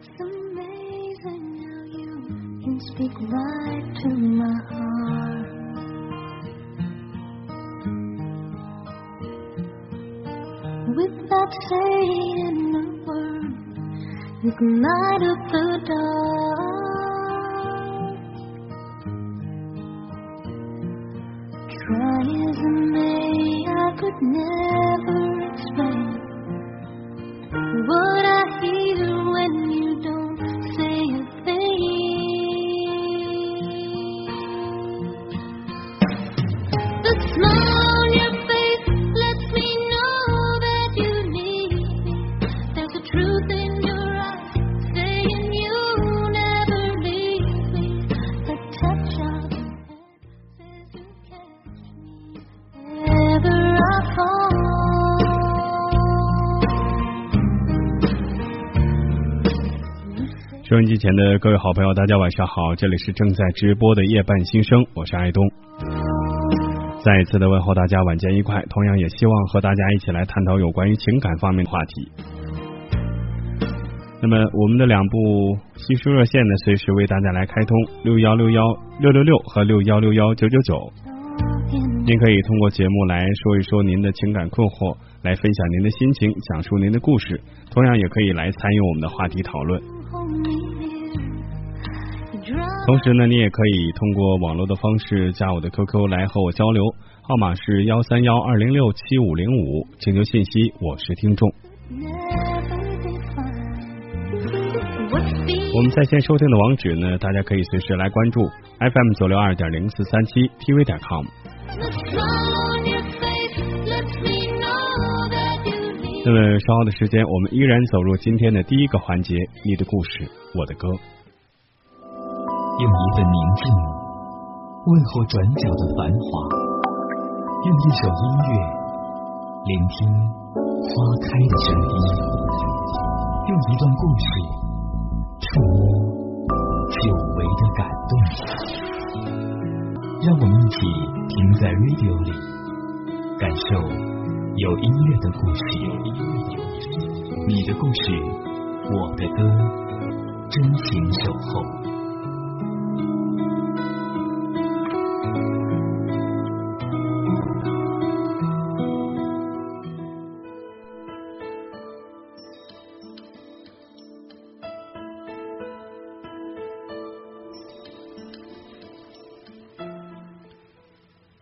It's amazing how you can speak right to my heart. Without saying a word, you can light up the dark. Try as I may, I could never 收音机前的各位好朋友，大家晚上好，这里是正在直播的夜半新生，我是爱东。再一次的问候大家晚间愉快，同样也希望和大家一起来探讨有关于情感方面的话题。那么我们的两部新书热线呢，随时为大家来开通六幺六幺六六六和六幺六幺九九九。您可以通过节目来说一说您的情感困惑，来分享您的心情，讲述您的故事，同样也可以来参与我们的话题讨论。同时呢，你也可以通过网络的方式加我的 QQ 来和我交流，号码是幺三幺二零六七五零五，请求信息我是听众。我们在线收听的网址呢，大家可以随时来关注 FM 九六二点零四三七 TV 点 com。那么稍后的时间，我们依然走入今天的第一个环节，你的故事，我的歌。用一份宁静问候转角的繁华，用一首音乐聆听花开的声音，用一段故事触摸久违的感动。让我们一起停在 radio 里，感受有音乐的故事。你的故事，我的歌，真情守候。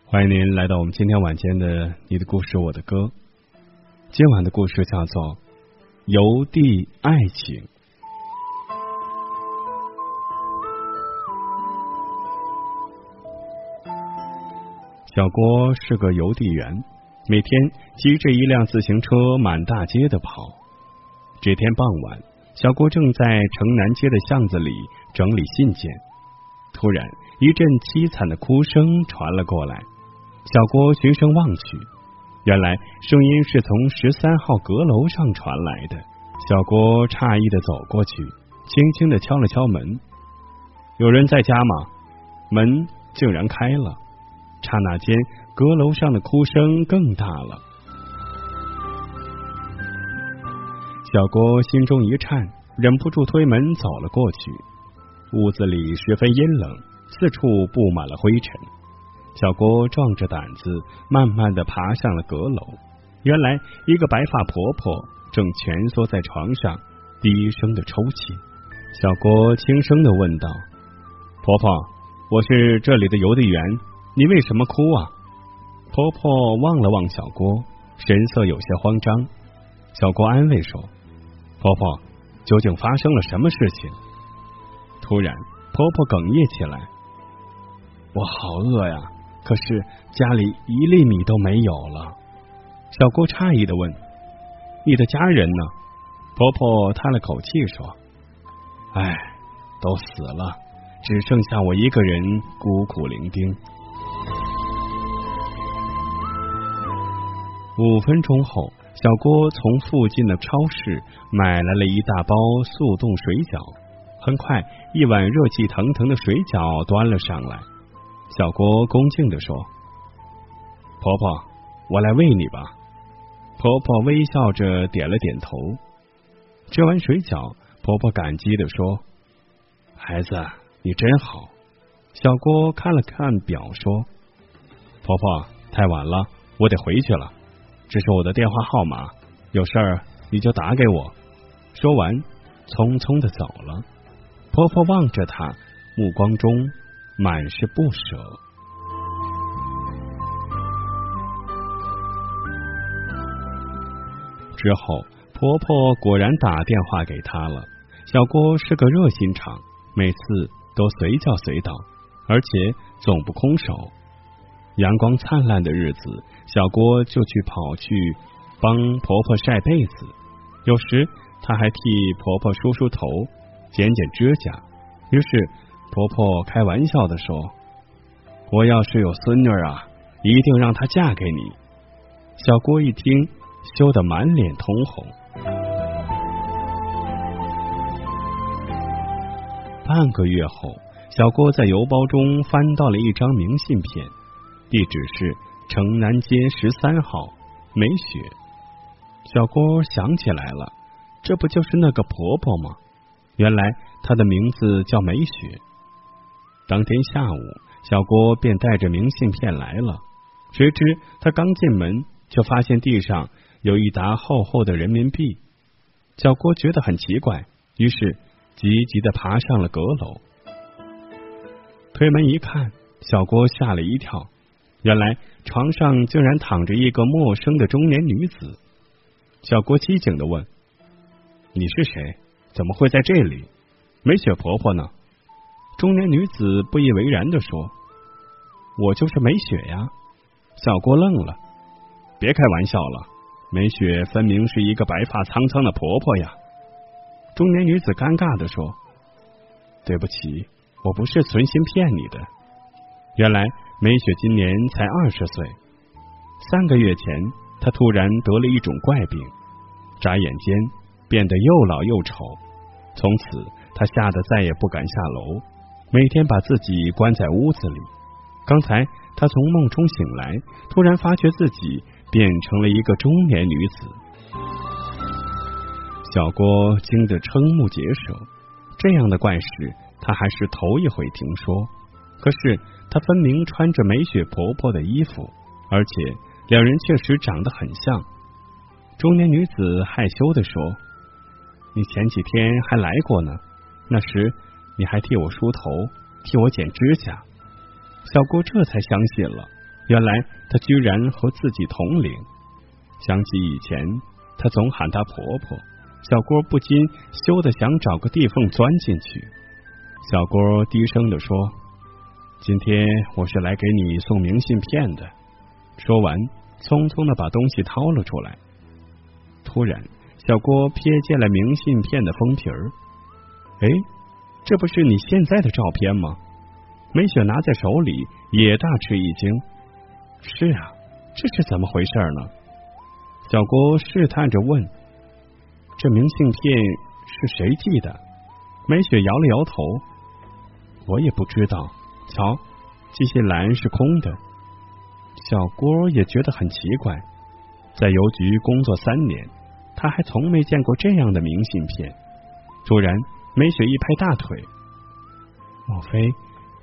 欢迎您来到我们今天晚间的《你的故事我的歌》。今晚的故事叫做《邮递爱情》。小郭是个邮递员，每天骑着一辆自行车满大街的跑。这天傍晚，小郭正在城南街的巷子里整理信件，突然一阵凄惨的哭声传了过来。小郭循声望去，原来声音是从十三号阁楼上传来的。小郭诧异的走过去，轻轻的敲了敲门：“有人在家吗？”门竟然开了，刹那间，阁楼上的哭声更大了。小郭心中一颤，忍不住推门走了过去。屋子里十分阴冷，四处布满了灰尘。小郭壮着胆子，慢慢的爬上了阁楼。原来，一个白发婆婆正蜷缩在床上，低声的抽泣。小郭轻声的问道：“婆婆，我是这里的邮递员，你为什么哭啊？”婆婆望了望小郭，神色有些慌张。小郭安慰说：“婆婆，究竟发生了什么事情？”突然，婆婆哽咽起来：“我好饿呀！”可是家里一粒米都没有了。小郭诧异的问：“你的家人呢？”婆婆叹了口气说：“唉，都死了，只剩下我一个人孤苦伶仃。”五分钟后，小郭从附近的超市买来了一大包速冻水饺。很快，一碗热气腾腾的水饺端了上来。小郭恭敬的说：“婆婆，我来喂你吧。”婆婆微笑着点了点头。吃完水饺，婆婆感激的说：“孩子，你真好。”小郭看了看表，说：“婆婆，太晚了，我得回去了。这是我的电话号码，有事儿你就打给我。”说完，匆匆的走了。婆婆望着他，目光中满是不舍。之后，婆婆果然打电话给她了。小郭是个热心肠，每次都随叫随到，而且总不空手。阳光灿烂的日子，小郭就去跑去帮婆婆晒被子，有时他还替婆婆梳梳头、剪剪指甲。于是婆婆开玩笑的说：“我要是有孙女啊，一定让她嫁给你。”小郭一听。羞得满脸通红。半个月后，小郭在邮包中翻到了一张明信片，地址是城南街十三号，梅雪。小郭想起来了，这不就是那个婆婆吗？原来她的名字叫梅雪。当天下午，小郭便带着明信片来了，谁知他刚进门，就发现地上。有一沓厚厚的人民币，小郭觉得很奇怪，于是急急的爬上了阁楼。推门一看，小郭吓了一跳，原来床上竟然躺着一个陌生的中年女子。小郭机警的问：“你是谁？怎么会在这里？梅雪婆婆呢？”中年女子不以为然的说：“我就是梅雪呀。”小郭愣了，别开玩笑了。梅雪分明是一个白发苍苍的婆婆呀！中年女子尴尬的说：“对不起，我不是存心骗你的。原来梅雪今年才二十岁，三个月前她突然得了一种怪病，眨眼间变得又老又丑。从此她吓得再也不敢下楼，每天把自己关在屋子里。刚才他从梦中醒来，突然发觉自己……”变成了一个中年女子，小郭惊得瞠目结舌。这样的怪事，他还是头一回听说。可是他分明穿着梅雪婆婆的衣服，而且两人确实长得很像。中年女子害羞的说：“你前几天还来过呢，那时你还替我梳头，替我剪指甲。”小郭这才相信了。原来她居然和自己同龄，想起以前她总喊她婆婆，小郭不禁羞得想找个地缝钻进去。小郭低声的说：“今天我是来给你送明信片的。”说完，匆匆的把东西掏了出来。突然，小郭瞥见了明信片的封皮儿，哎，这不是你现在的照片吗？梅雪拿在手里也大吃一惊。是啊，这是怎么回事呢？小郭试探着问：“这明信片是谁寄的？”梅雪摇了摇头：“我也不知道。瞧，寄信栏是空的。”小郭也觉得很奇怪，在邮局工作三年，他还从没见过这样的明信片。突然，梅雪一拍大腿：“莫非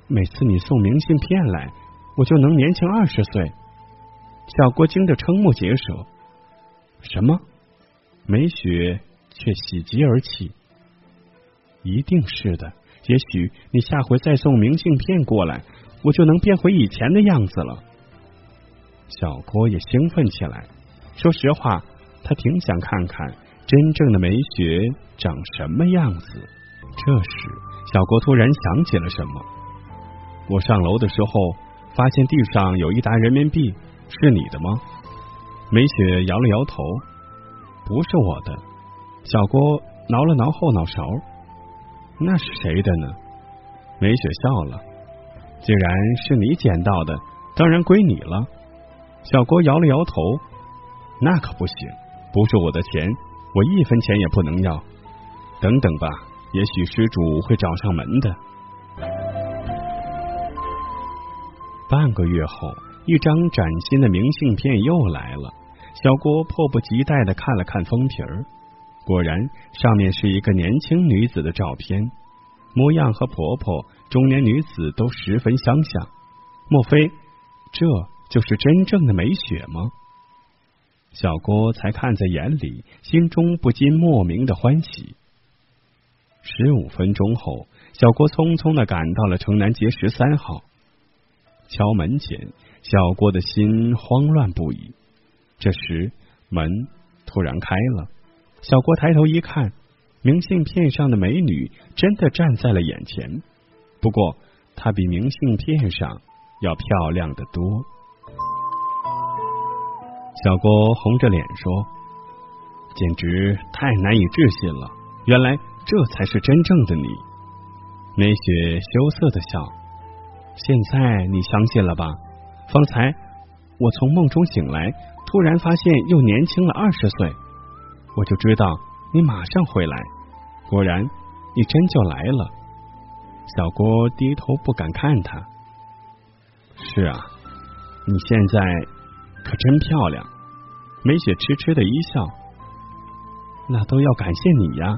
每次你送明信片来？”我就能年轻二十岁。小郭惊得瞠目结舌。什么？梅雪却喜极而泣。一定是的。也许你下回再送明信片过来，我就能变回以前的样子了。小郭也兴奋起来。说实话，他挺想看看真正的梅雪长什么样子。这时，小郭突然想起了什么。我上楼的时候。发现地上有一沓人民币，是你的吗？梅雪摇了摇头，不是我的。小郭挠了挠后脑勺，那是谁的呢？梅雪笑了，既然是你捡到的，当然归你了。小郭摇了摇头，那可不行，不是我的钱，我一分钱也不能要。等等吧，也许失主会找上门的。半个月后，一张崭新的明信片又来了。小郭迫不及待的看了看封皮儿，果然，上面是一个年轻女子的照片，模样和婆婆中年女子都十分相像。莫非这就是真正的梅雪吗？小郭才看在眼里，心中不禁莫名的欢喜。十五分钟后，小郭匆匆的赶到了城南街十三号。敲门前，小郭的心慌乱不已。这时，门突然开了。小郭抬头一看，明信片上的美女真的站在了眼前。不过，她比明信片上要漂亮的多。小郭红着脸说：“简直太难以置信了！原来这才是真正的你。”梅雪羞涩的笑：“现在你相信了吧？方才我从梦中醒来，突然发现又年轻了二十岁。”我就知道你马上回来，果然你真就来了。小郭低头不敢看他。是啊，你现在可真漂亮。梅雪痴痴的一笑。那都要感谢你呀，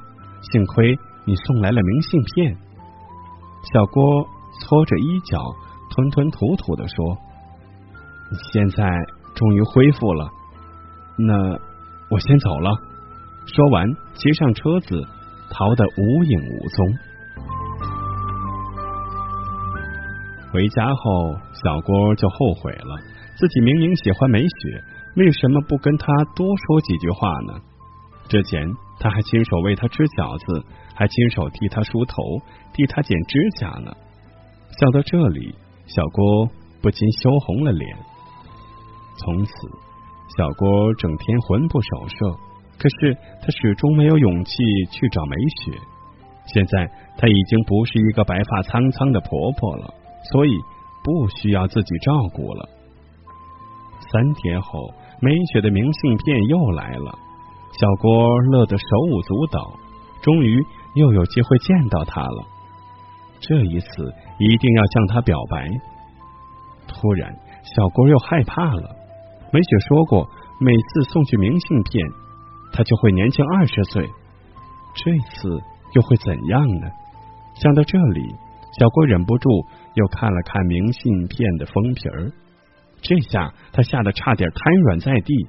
幸亏你送来了明信片。小郭搓着衣角，吞吞吐吐的说：“现在终于恢复了，那我先走了。”说完，骑上车子，逃得无影无踪。回家后，小郭就后悔了，自己明明喜欢梅雪，为什么不跟她多说几句话呢？之前他还亲手为她吃饺子，还亲手替她梳头、替她剪指甲呢。想到这里，小郭不禁羞红了脸。从此，小郭整天魂不守舍。可是他始终没有勇气去找梅雪。现在她已经不是一个白发苍苍的婆婆了，所以不需要自己照顾了。三天后，梅雪的明信片又来了，小郭乐得手舞足蹈，终于又有机会见到他了。这一次一定要向他表白。突然，小郭又害怕了。梅雪说过，每次送去明信片。他就会年轻二十岁，这次又会怎样呢？想到这里，小郭忍不住又看了看明信片的封皮儿，这下他吓得差点瘫软在地。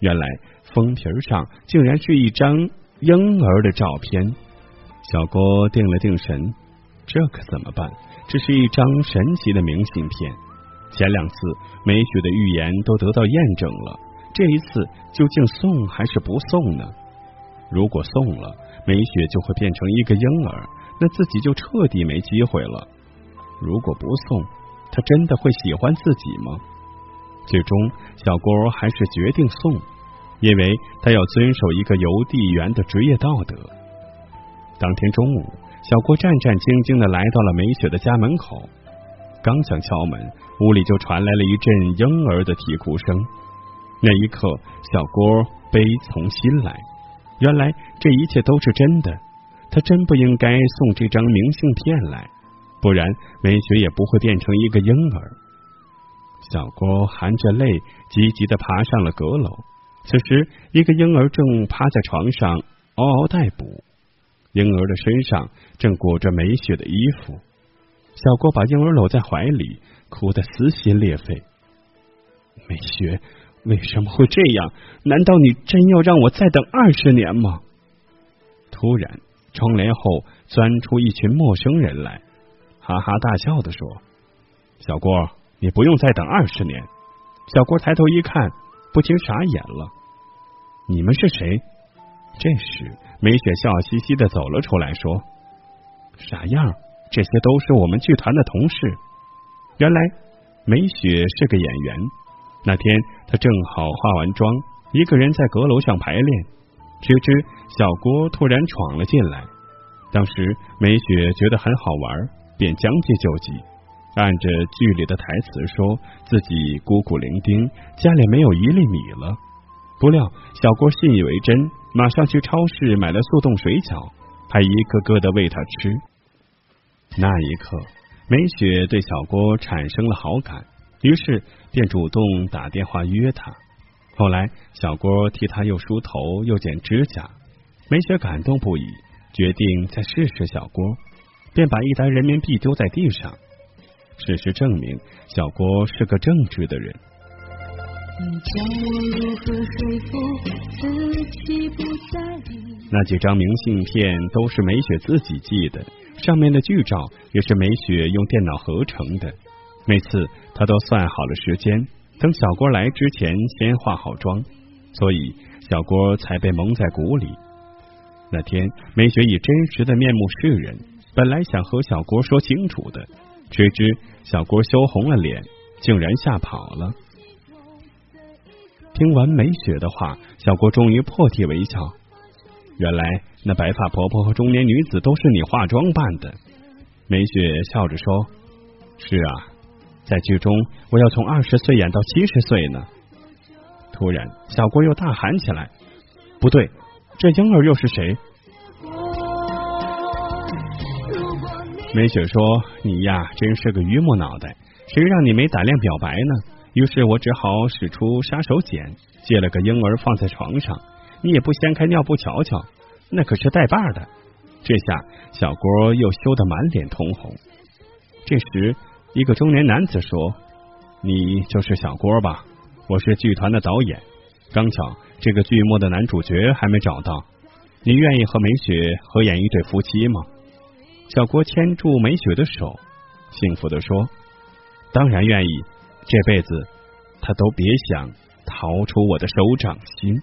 原来封皮上竟然是一张婴儿的照片。小郭定了定神，这可怎么办？这是一张神奇的明信片，前两次梅雪的预言都得到验证了。这一次究竟送还是不送呢？如果送了，梅雪就会变成一个婴儿，那自己就彻底没机会了。如果不送，他真的会喜欢自己吗？最终，小郭还是决定送，因为他要遵守一个邮递员的职业道德。当天中午，小郭战战兢兢的来到了梅雪的家门口，刚想敲门，屋里就传来了一阵婴儿的啼哭声。那一刻，小郭悲从心来。原来这一切都是真的，他真不应该送这张明信片来，不然梅雪也不会变成一个婴儿。小郭含着泪，急急的爬上了阁楼。此时，一个婴儿正趴在床上嗷嗷待哺，婴儿的身上正裹着梅雪的衣服。小郭把婴儿搂在怀里，哭得撕心裂肺。梅雪。为什么会这样？难道你真要让我再等二十年吗？突然，窗帘后钻出一群陌生人来，哈哈大笑的说：“小郭，你不用再等二十年。”小郭抬头一看，不禁傻眼了：“你们是谁？”这时，梅雪笑嘻嘻的走了出来，说：“傻样，这些都是我们剧团的同事。”原来，梅雪是个演员。那天，她正好化完妆，一个人在阁楼上排练。谁知小郭突然闯了进来。当时梅雪觉得很好玩，便将计就计，按着剧里的台词说自己孤苦伶仃，家里没有一粒米了。不料小郭信以为真，马上去超市买了速冻水饺，还一个个的喂他吃。那一刻，梅雪对小郭产生了好感。于是便主动打电话约他。后来，小郭替他又梳头又剪指甲，梅雪感动不已，决定再试试小郭，便把一沓人民币丢在地上。事实证明，小郭是个正直的人。那几张明信片都是梅雪自己寄的，上面的剧照也是梅雪用电脑合成的。每次她都算好了时间，等小郭来之前先化好妆，所以小郭才被蒙在鼓里。那天，梅雪以真实的面目示人，本来想和小郭说清楚的，谁知小郭羞红了脸，竟然吓跑了。听完梅雪的话，小郭终于破涕为笑。原来那白发婆婆和中年女子都是你化妆扮的。梅雪笑着说：“是啊，在剧中我要从二十岁演到七十岁呢。”突然，小郭又大喊起来：“不对，这婴儿又是谁？”梅雪说：“你呀，真是个榆木脑袋，谁让你没胆量表白呢？”于是我只好使出杀手锏，借了个婴儿放在床上。你也不掀开尿布瞧瞧，那可是带把的。这下小郭又羞得满脸通红。这时，一个中年男子说：“你就是小郭吧？我是剧团的导演。刚巧这个剧目的男主角还没找到，你愿意和梅雪合演一对夫妻吗？”小郭牵住梅雪的手，幸福的说：“当然愿意。”这辈子，他都别想逃出我的手掌心。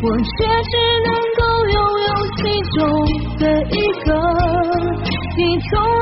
我却只能够拥有其中的一个。你从